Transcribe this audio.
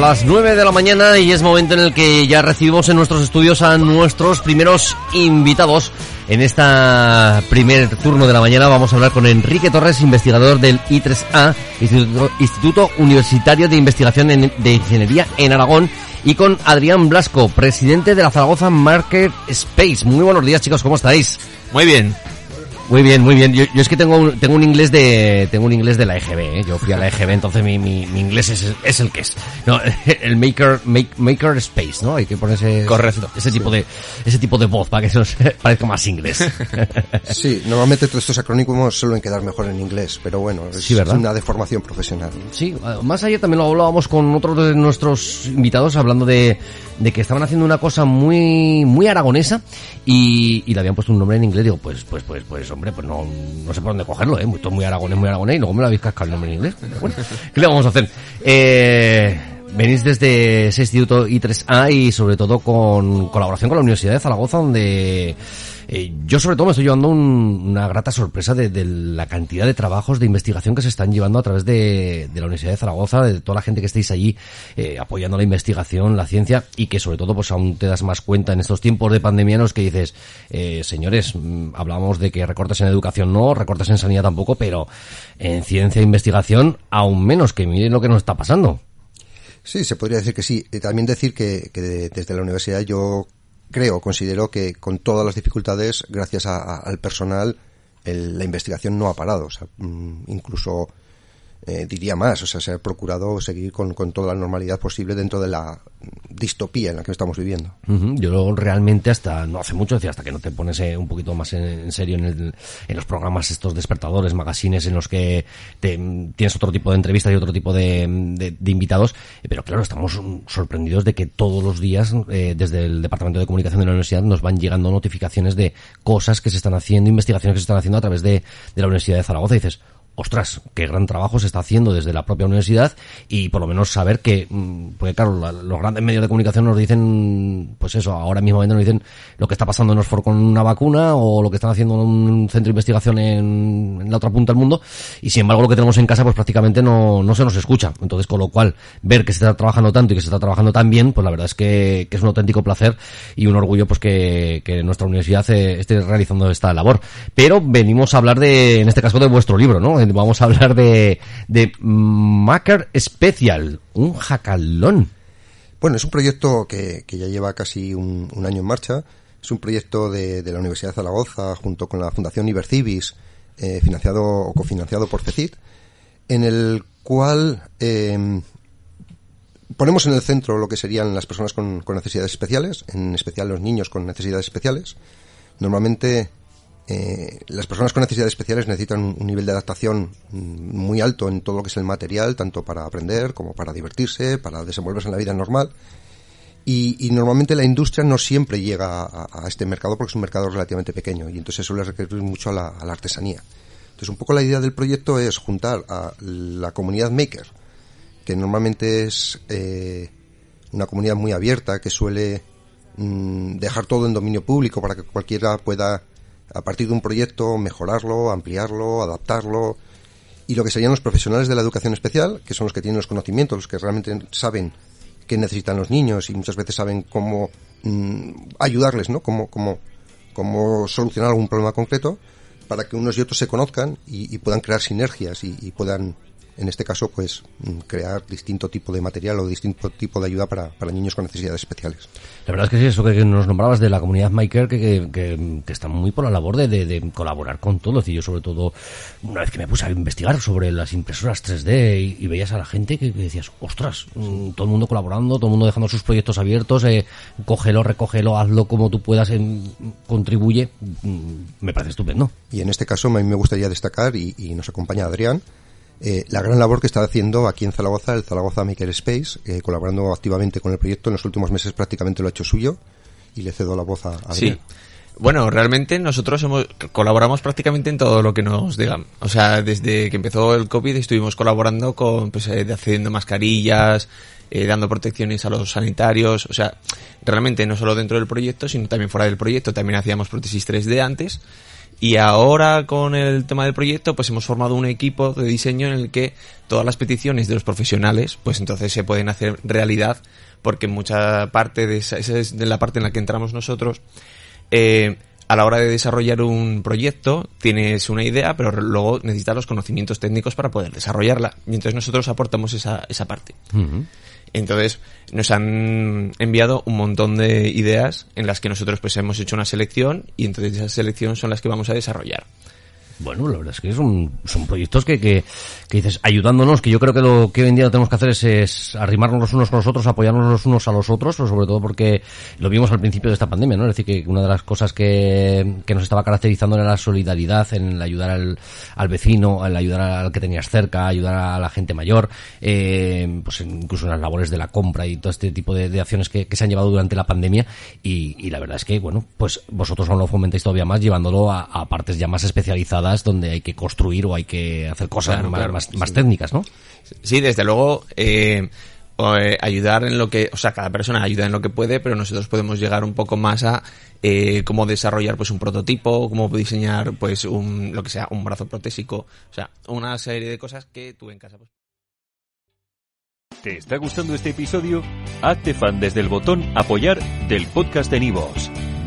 las 9 de la mañana y es momento en el que ya recibimos en nuestros estudios a nuestros primeros invitados. En esta primer turno de la mañana vamos a hablar con Enrique Torres, investigador del I3A, Instituto, Instituto Universitario de Investigación de Ingeniería en Aragón, y con Adrián Blasco, presidente de la Zaragoza Market Space. Muy buenos días chicos, ¿cómo estáis? Muy bien. Muy bien, muy bien. Yo, yo, es que tengo un, tengo un inglés de tengo un inglés de la EGB, ¿eh? Yo fui a la EGB, entonces mi, mi, mi inglés es, es, el que es. No, el maker make, maker space, ¿no? Hay que ponerse Correcto. ese tipo de ese tipo de voz para que se nos parezca más inglés. Sí, normalmente todos estos acrónimos suelen quedar mejor en inglés, pero bueno, es Sí, ¿verdad? una deformación profesional. Sí, más ayer también lo hablábamos con otros de nuestros invitados hablando de, de que estaban haciendo una cosa muy muy aragonesa y, y le habían puesto un nombre en inglés. Digo, pues pues pues pues hombre, pues no, no sé por dónde cogerlo, ¿eh? Muy, todo muy aragonés, muy aragonés y luego me lo habéis cascado en inglés. Bueno, ¿qué le vamos a hacer? Eh, venís desde ese instituto I3A y sobre todo con colaboración con la Universidad de Zaragoza donde eh, yo sobre todo me estoy llevando un, una grata sorpresa de, la cantidad de trabajos de investigación que se están llevando a través de, la Universidad de Zaragoza, de toda la gente que estáis allí eh, apoyando la investigación, la ciencia y que sobre todo pues aún te das más cuenta en estos tiempos de pandemia en los que dices, eh, señores, mmm, hablamos de que recortes en educación no, recortes en sanidad tampoco, pero en ciencia e investigación aún menos, que miren lo que nos está pasando. Sí, se podría decir que sí. Y también decir que desde la universidad yo creo, considero que con todas las dificultades, gracias a, al personal, el, la investigación no ha parado. O sea, mm, incluso eh, diría más, o sea, se ha procurado seguir con, con, toda la normalidad posible dentro de la distopía en la que estamos viviendo. Uh -huh. Yo realmente hasta no hace mucho, decía, hasta que no te pones eh, un poquito más en, serio en, el, en, los programas estos despertadores, magazines en los que te, tienes otro tipo de entrevistas y otro tipo de, de invitados, pero claro, estamos sorprendidos de que todos los días eh, desde el Departamento de Comunicación de la Universidad nos van llegando notificaciones de cosas que se están haciendo, investigaciones que se están haciendo a través de, de la Universidad de Zaragoza y dices, ostras, qué gran trabajo se está haciendo desde la propia universidad y por lo menos saber que, mm, porque claro, la, los grandes medios de comunicación nos dicen, pues eso, ahora mismo nos dicen lo que está pasando en Oxford con una vacuna o lo que están haciendo en un centro de investigación en, la otra punta del mundo y sin embargo lo que tenemos en casa pues prácticamente no, no se nos escucha. Entonces, con lo cual, ver que se está trabajando tanto y que se está trabajando tan bien, pues la verdad es que, es un auténtico placer y un orgullo pues que, que nuestra universidad eh, esté realizando esta labor. Pero venimos a hablar de, en este caso, de vuestro libro, ¿no? Vamos a hablar de, de Special, un jacalón. Bueno, es un proyecto que, ya lleva casi un, año en marcha. Es un proyecto de, la Universidad de Zaragoza junto con la Fundación Ibercivis, eh, financiado o cofinanciado por CECIT, en el cual eh, ponemos en el centro lo que serían las personas con necesidades especiales, en especial los niños con necesidades especiales. Normalmente eh, las personas con necesidades especiales necesitan un, nivel de adaptación muy alto en todo lo que es el material, tanto para aprender como para divertirse, para desenvolverse en la vida normal. Y, normalmente la industria no siempre llega a, este mercado porque es un mercado relativamente pequeño y entonces suele requerir mucho a la, artesanía. Entonces un poco la idea del proyecto es juntar a la comunidad maker, que normalmente es eh, una comunidad muy abierta, que suele mmm, dejar todo en dominio público para que cualquiera pueda a partir de un proyecto mejorarlo, ampliarlo, adaptarlo y lo que serían los profesionales de la educación especial, que son los que tienen los conocimientos, los que realmente saben qué necesitan los niños y muchas veces saben cómo mmm, ayudarles, ¿no? Cómo, cómo, cómo solucionar algún problema concreto para que unos y otros se conozcan y, y puedan crear sinergias y puedan en este caso, pues crear distinto tipo de material o distinto tipo de ayuda para, para niños con necesidades especiales. La verdad es que sí, eso que nos nombrabas de la comunidad Maker, que, que, que, que está muy por la labor de, de, de, colaborar con todos. Y yo, sobre todo, una vez que me puse a investigar sobre las impresoras 3D y, y veías a la gente que, decías, ostras, mmm, todo el mundo colaborando, todo el mundo dejando sus proyectos abiertos, eh, cógelo, recógelo, hazlo como tú puedas, en, contribuye, mmm, me parece estupendo. Y en este caso, a mí me gustaría destacar, y, y nos acompaña Adrián, eh, la gran labor que está haciendo aquí en Zaragoza, el Zaragoza Maker Space, eh, colaborando activamente con el proyecto. En los últimos meses prácticamente lo ha hecho suyo y le cedo la voz a, a Sí. Bueno, realmente nosotros hemos, colaboramos prácticamente en todo lo que nos digan. O sea, desde que empezó el COVID estuvimos colaborando con, pues, eh, haciendo mascarillas, eh, dando protecciones a los sanitarios. O sea, realmente no solo dentro del proyecto, sino también fuera del proyecto. También hacíamos prótesis 3D antes Y ahora con el tema del proyecto, pues hemos formado un equipo de diseño en el que todas las peticiones de los profesionales, pues entonces se pueden hacer realidad, porque mucha parte de esa, esa es de la parte en la que entramos nosotros, eh, a la hora de desarrollar un proyecto tienes una idea, pero luego necesitas los conocimientos técnicos para poder desarrollarla. Y entonces nosotros aportamos esa, esa parte. Entonces nos han enviado un montón de ideas en las que nosotros pues hemos hecho una selección y entonces esa selección son las que vamos a desarrollar. Bueno, la verdad es que son, proyectos que, que, que dices, ayudándonos, que yo creo que lo que hoy en día tenemos que hacer es, es arrimarnos los unos con los otros, apoyarnos los unos a los otros, pero sobre todo porque lo vimos al principio de esta pandemia, ¿no? Es decir, que una de las cosas que, que nos estaba caracterizando era la solidaridad en el ayudar al, al vecino, el ayudar al que tenías cerca, ayudar a la gente mayor, eh, pues incluso en las labores de la compra y todo este tipo de, acciones que, que, se han llevado durante la pandemia y, y, la verdad es que, bueno, pues vosotros aún lo fomentáis todavía más llevándolo a partes ya más especializadas donde hay que construir o hay que hacer cosas claro, más, claro, más, más sí. técnicas, ¿no? Sí, desde luego, eh, ayudar en lo que, o sea, cada persona ayuda en lo que puede, pero nosotros podemos llegar un poco más a eh, cómo desarrollar pues un prototipo, cómo diseñar pues un, lo que sea, un brazo protésico, o sea, una serie de cosas que tú en casa pues... ¿Te está gustando este episodio? Hazte fan desde el botón apoyar del podcast de Nivos.